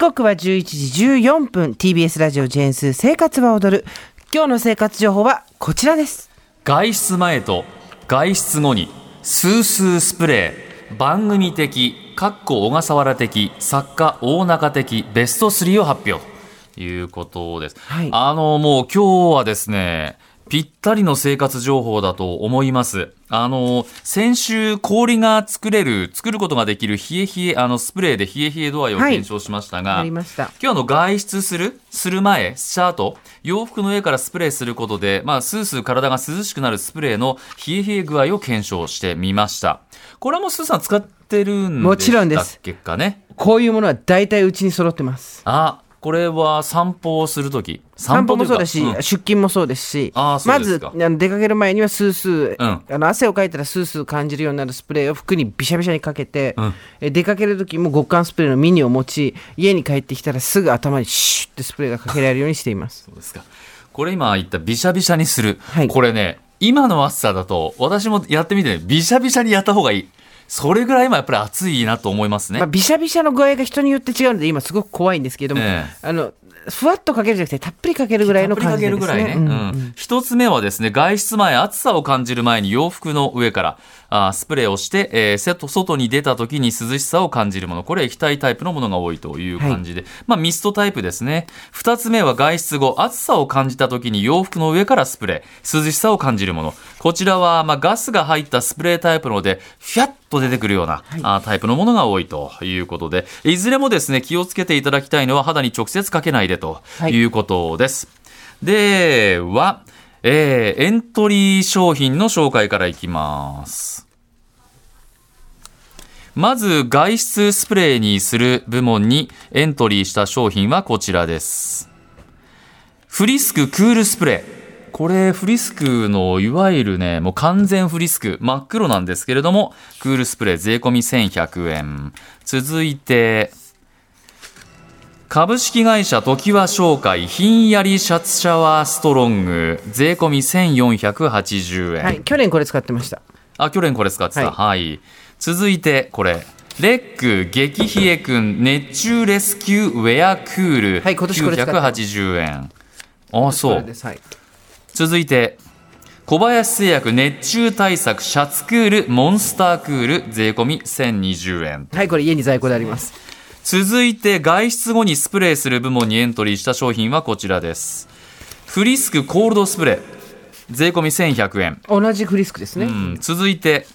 刻は11時14分。TBS ラジオジェーンス生活は踊る。今日の生活情報はこちらです。外出前と外出後にスースースプレー。番組的かっこ小笠原的作家大中的ベスト3を発表。ということです、はい。あのもう今日はですねぴったりの生活情報だと思います。あの、先週氷が作れる、作ることができる冷え冷え、あの、スプレーで冷え冷え度合いをはい検証しましたが、ありました今日あの外出するする前、した後、洋服の上からスプレーすることで、まあ、スースー体が涼しくなるスプレーの冷え冷え具合を検証してみました。これはもうスーさん使ってるんでもちろんですしたっけかね。こういうものは大体うちに揃ってますあ、これは散歩をするとき。散歩もそうだし、うかん出勤もそうですしまずあの出かける前にはスースー、うんあの汗をかいたらスースー感じるようになるスプレーを服にびしゃびしゃにかけて、んえ出かける時も極寒スプレーのミニを持ち家に帰ってきたらすぐ頭にシュッてスプレーがかけられるようにしていますそうですか。これ今言ったビシャビシャにする。はいこれね、今の暑さだと、私もやってみてね、ビシャビシャにやった方がいい。それぐらい今やっぱり暑いなと思いますね。まあ、びしゃびしゃの具合が人によって違うので今すごく怖いんですけれども、ええあのふわっとかけるじゃなくてたっぷりかけるぐらいの感じでたっぷりかける。ぐらいね。うん一つ目はですね、外出前、暑さを感じる前に洋服の上から、あースプレーをして、えー外に出た時に涼しさを感じるもの。これは液体タイプのものが多いという感じで。まあ、ミストタイプですね。二つ目は外出後、暑さを感じた時に洋服の上からスプレー、涼しさを感じるもの。こちらは、まあ、ガスが入ったスプレータイプので、フィャッと出てくるような、あータイプのものが多いということで、いずれもですね、気をつけていただきたいのは肌に直接かけないでとはいいうことです。では、えーエントリー商品の紹介からいきます。まず、外出スプレーにする部門にエントリーした商品はこちらです。フリスククールスプレー。これ、フリスクのいわゆるね、もう完全フリスク、真っ黒なんですけれども、クールスプレー税込み1100円。続いて、株式会社時和商会ひんやりシャツシャワーストロング税込み1480円、はい、去年これ使ってました。あ去年これ使ってた。はい、続いてこれ。レック激冷えくん熱中レスキューウェアクール、はい今年これ使ってます980円。あそう。はい。続いて小林製薬熱中対策シャツクールモンスタークール税込み1020円。はい、これ家に在庫であります。続いて外出後にスプレーする部門にエントリーした商品はこちらです。フリスクコールドスプレー。税込み1100円、同じフリスクですね。うん、続いて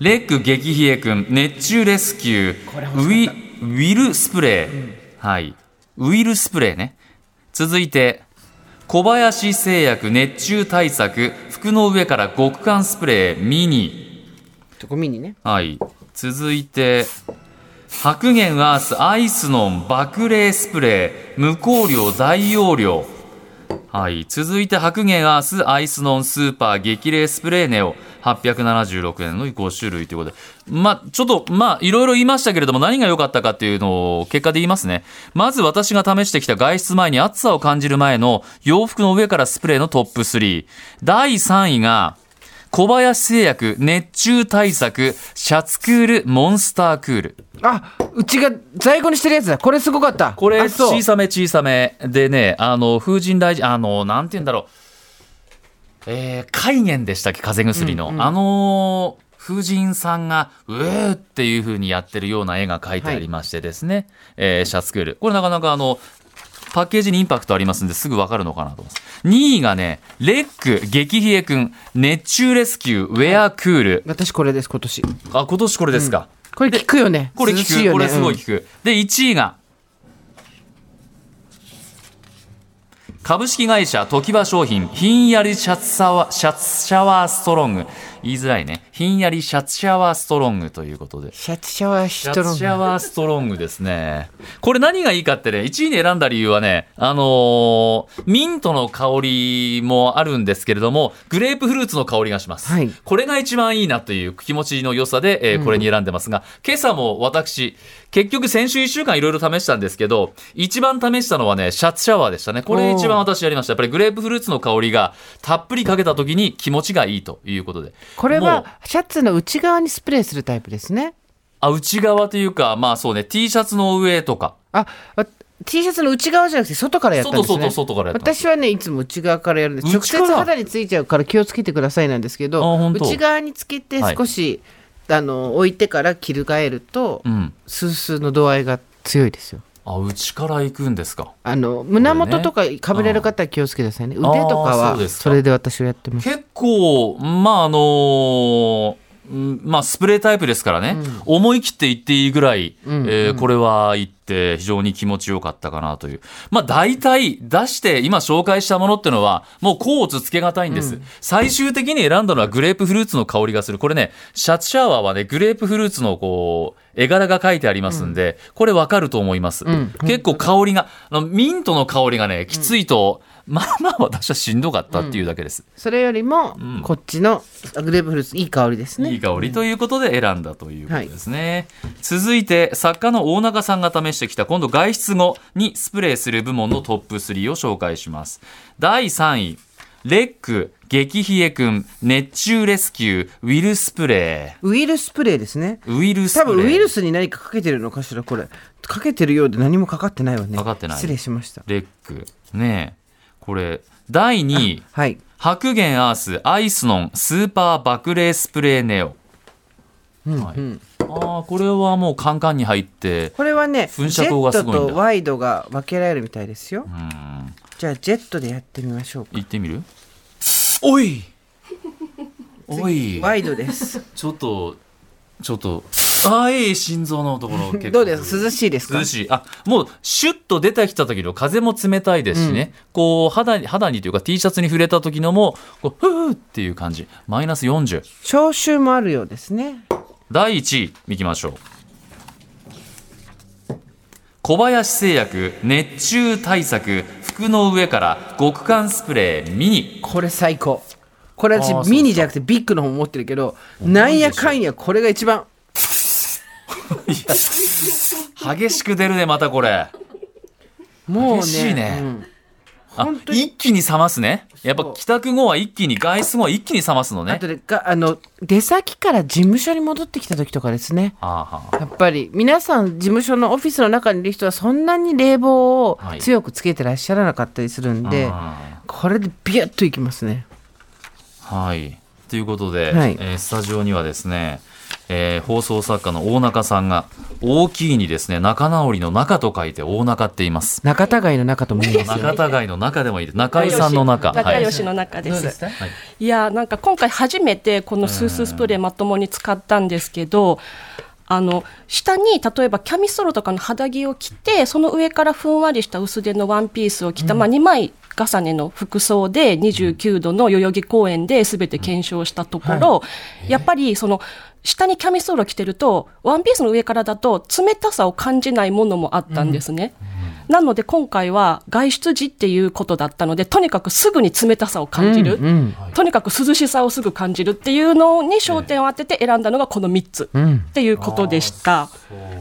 レック激冷えくん熱中レスキュー。ウィウィルスプレー、はい。ウィルスプレーね。続いて小林製薬熱中対策服の上から極寒スプレーミニちょこミニね。はい。続いて、白源アースアイスノン爆冷スプレー無香料大容量。はい。続いて、白源アースアイスノンスーパー激励スプレーネオ876円の5種類ということで。まあ、ちょっと、まあ、いろいろ言いましたけれども、何が良かったかっていうのを結果で言いますね。まず私が試してきた外出前に暑さを感じる前の洋服の上からスプレーのトップ3。第3位が、小林製薬熱中対策シャツクールモンスタークール。あ、うちが在庫にしてるやつだ。これすごかった。これ小さめ小さめ。でねあの風神大事あのなんて言うんだろう。えー、肝炎でしたっけ？風邪薬の、あのー風神さんがうーっていう風にやってるような絵が描いてありましてですね、えーシャツクール。これなかなかあのパッケージにインパクトありますんですぐ分かるのかなと思います。2位がねレック激冷えくん熱中レスキューウェアクール。私これです、今年。あ今年これですか、これ効くよね。これ聞く、ね。これすごいうん聞く。で、1位が、株式会社時和商品ひんやりシャツシャワーシャツシャワーストロング言いづらいね。ひんやりシャツシャワーストロングということで。シャツシャワーシシトロンャツシャワーストロングですね。これ何がいいかってね1位に選んだ理由はねあのーミントの香りもあるんですけれどもグレープフルーツの香りがします、はい。これが一番いいなという気持ちの良さで、えーこれに選んでますが、今朝も私結局先週1週間いろいろ試したんですけど一番試したのはねシャツシャワーでしたね。これ一番私やりました。やっぱりグレープフルーツの香りがたっぷりかけた時に気持ちがいいということでこれはシャツの内側にスプレーするタイプですね。あ内側というかまあそうね T シャツの上とか。ああ T シャツの内側じゃなくて外からやったんですね。外外外からやった私はねいつも内側からやるんです。直接肌についちゃうから気をつけてくださいなんですけあど内側につけて少し、あの置いてから翻ると、うん。スースーの度合いが強いですよあ内から行くんですか？あの胸元とかかぶれる方は気をつけてくださいね。腕とかはそれで私はやってます。結構まああのーうんまあスプレータイプですからね、思い切って言っていいぐらい、ん。えーこれは言って非常に気持ちよかったかなという。まあ大体出して今紹介したものっていうのはもう甲乙つけがたいんです、最終的に選んだのはグレープフルーツの香りがする。これねシャツシャワーはねグレープフルーツのこう絵柄が書いてありますんで、これわかると思います、ん。結構香りがあのミントの香りがねきついと、まあまあ私はしんどかったっていうだけです、それよりも、ん。こっちのグレープフルーツいい香りですね。いい香りということで選んだということですね、続いて作家の大中さんが試してきた今度外出後にスプレーする部門のトップ3を紹介します。第3位レック激冷えくん熱中レスキューウィルスプレウイルスプレーですね。ーウィルス多分ウイルスに何かかけてるのかしらこれ。かけてるようで何もかかってないわね。かかってない。失礼しました。レック。ねえ。これ第2位はい。白源アースアイスノンスーパー爆冷スプレーネオ、はいうん。ああこれはもうカンカンに入ってこれはねジ噴ェッ射口がすごいんだ。トとワイドが分けられるみたいですよ。うん。じゃあジェットでやってみましょうか。行ってみる？おい！おい。ワイドです。ちょっとちょっとああいい心臓のところ結構。どうです？涼しいですか？涼しい。あもうシュッと出てきた時の風も冷たいですしね、こう肌に肌にというか T シャツに触れた時のもこうふーっていう感じ。マイナス40消臭もあるようですね第1位いきましょう。小林製薬熱中対策服の上から極寒スプレーミニ。これ最高。これ私ミニじゃなくてビッグの方も持ってるけどなん。やかんやこれが一番。激しく出るねまたこれ。もうね激しいね。うん一気に冷ますね。やっぱ帰宅後は一気に外出後は一気に冷ますのね。あとでがあの出先から事務所に戻ってきた時とかですね。はあはあやっぱり皆さん事務所のオフィスの中にいる人はそんなに冷房をはい。強くつけてらっしゃらなかったりするんで、あこれでビュッといきますね。ーはい。ということで、はい。えースタジオにはですね、えー放送作家の大中さんが大きいにですね仲直りの中と書いて大中って言います。仲違いの中とも言いますよ仲違いの中でもいいです。中井さんの中。はい。仲良しの中です。どうでした？はい。いやなんか今回初めてこのスースースプレーまともに使ったんですけど、あの下に例えばキャミソールとかの肌着を着てその上からふんわりした薄手のワンピースを着た、まあ、2枚重ねの服装で29度の代々木公園で全て検証したところ、やっぱりその下にキャミソールを着てるとワンピースの上からだと冷たさを感じないものもあったんですね。なので今回は外出時っていうことだったのでとにかくすぐに冷たさを感じる、うんうんとにかく涼しさをすぐ感じるっていうのに焦点を当てて選んだのがこの3つ。うん。っていうことでした。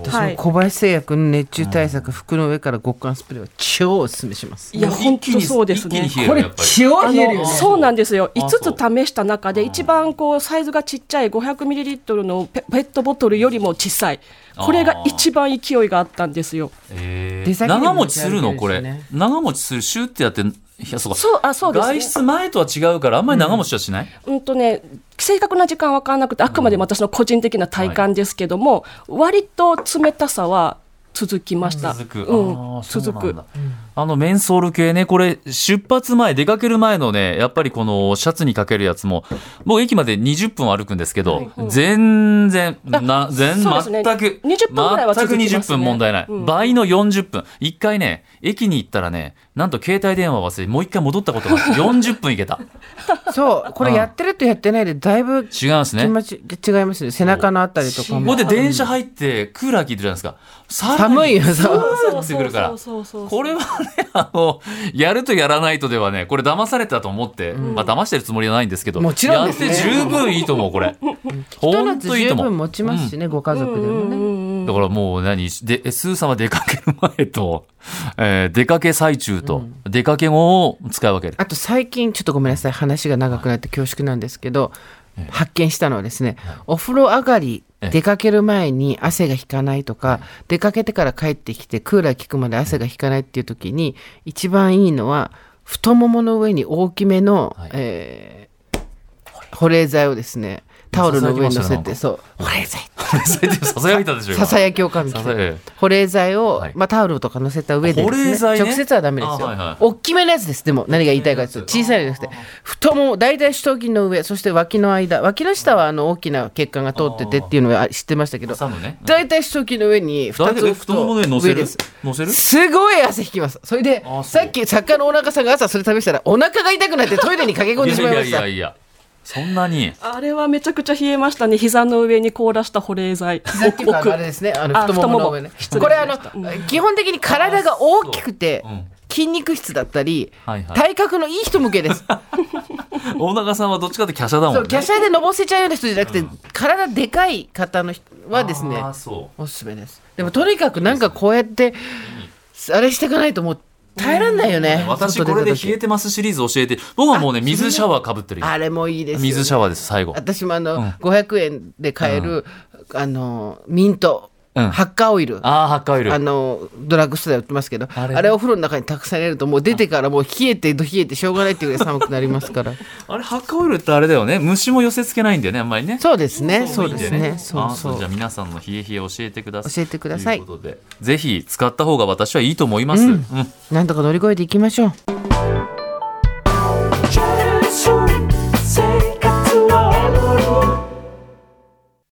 私はい。も小林製薬の熱中対策、服の上から極寒スプレーは超おすすめします。いや本当そうですね。これ超あ冷えるよそう。なんですよ。あそう5つ試した中で一番こうサイズがちっちゃい 500ml のペペットボトルよりも小さい。これが一番勢いがあったんですよ。長持ちするの？これ、長持ちするシューってやっていやそうか。そうあそうです。ね外出前とは違うからあんまり長持ちはしない、うん。とね、正確な時間は分からなくてあくまでも私の個人的な体感ですけども、割と冷たさは続きました。続く、うん。続くなんだ。あのメンソール系ねこれ出発前出かける前のねやっぱりこのシャツにかけるやつも僕駅まで20分歩くんですけど、全然な全そうですね。全く20分ぐらいは全く続きますね。20分問題ない、うん。倍の40分。一回ね駅に行ったらねなんと携帯電話忘れてもう一回戻ったことがあって40分行けた。そうこれやってるとやってないでだいぶ違うんですね。違いますね。背中のあたりとかこもこで電車入ってクーラー効いてるじゃないですか。寒いよそう。そうってくるから。そうそうそう。これはね、あの、やるとやらないとではね、これ騙されたと思って、まあ騙してるつもりはないんですけど、もちろんですね。やって十分いいと思う、これ。一本当いいと思う。分持ちますしね、ご家族でもね、だからもう何で、スーさんは出かける前と、えー出かけ最中と、出かけ後を使い分ける。あと最近ちょっとごめんなさい。話が長くなって恐縮なんですけど、発見したのはですね、お風呂上がりえ出かける前に汗が引かないとか、出かけてから帰ってきてクーラー効くまで汗が引かないっていう時に一番いいのは太ももの上に大きめの、はい。えー保冷剤をですねタオルの上に乗せてそう。保冷剤。ささやいたでしょ今。ささやきおかみ保冷剤を、はい。まあ、タオルとか乗せた上で保冷剤ね。直接はダメですよ、大きめのやつです。でも何が言いたいかというと小さいのじゃなくて太もも大体四頭筋の上そして脇の間。脇の下はあの大きな血管が通っててっていうのは知ってましたけど大体四頭筋の上に2大体えつ太もものと上に乗せる？す。乗せる？すごい汗引きます。それでさっき作家のお腹さんが朝それ試したらお腹が痛くなってトイレに駆け込んでしまいました。いやいやそんなに？あれはめちゃくちゃ冷えましたね。膝の上に凍らした保冷剤。膝っていうかあれですね。あのあ太ももの上ね。太もも。これあの失礼しました基本的に体が大きくてう。ん。筋肉質だったりはいはい。体格のいい人向けです。大永さんはどっちかって華奢だもんね。そう華奢でのぼせちゃうような人じゃなくて体でかい方の人はですねおすすめです。でもとにかくなんかこうやってあれしていかないともう耐えらんないよね。私これで冷えてますシリーズ教えて僕はもうね水シャワーかぶってるよ。あれもいいです水シャワーです最後。私もあの、うん。500円で買える、あのミント、うん。ハッカーオイル。ああハッカーオイル。あのドラッグストアで売ってますけどあれ？あれをお風呂の中にたくさん入れるともう出てからもう冷えて冷えてしょうがないっていうぐらい寒くなりますから。あれハッカーオイルってあれだよね。虫も寄せ付けないんだよねあんまりね。そうですね。そうですね。そうあそうじゃあ皆さんの冷え冷え教えてください。教えてください。ということでぜひ使った方が私はいいと思います、うん。なんとか乗り越えていきましょう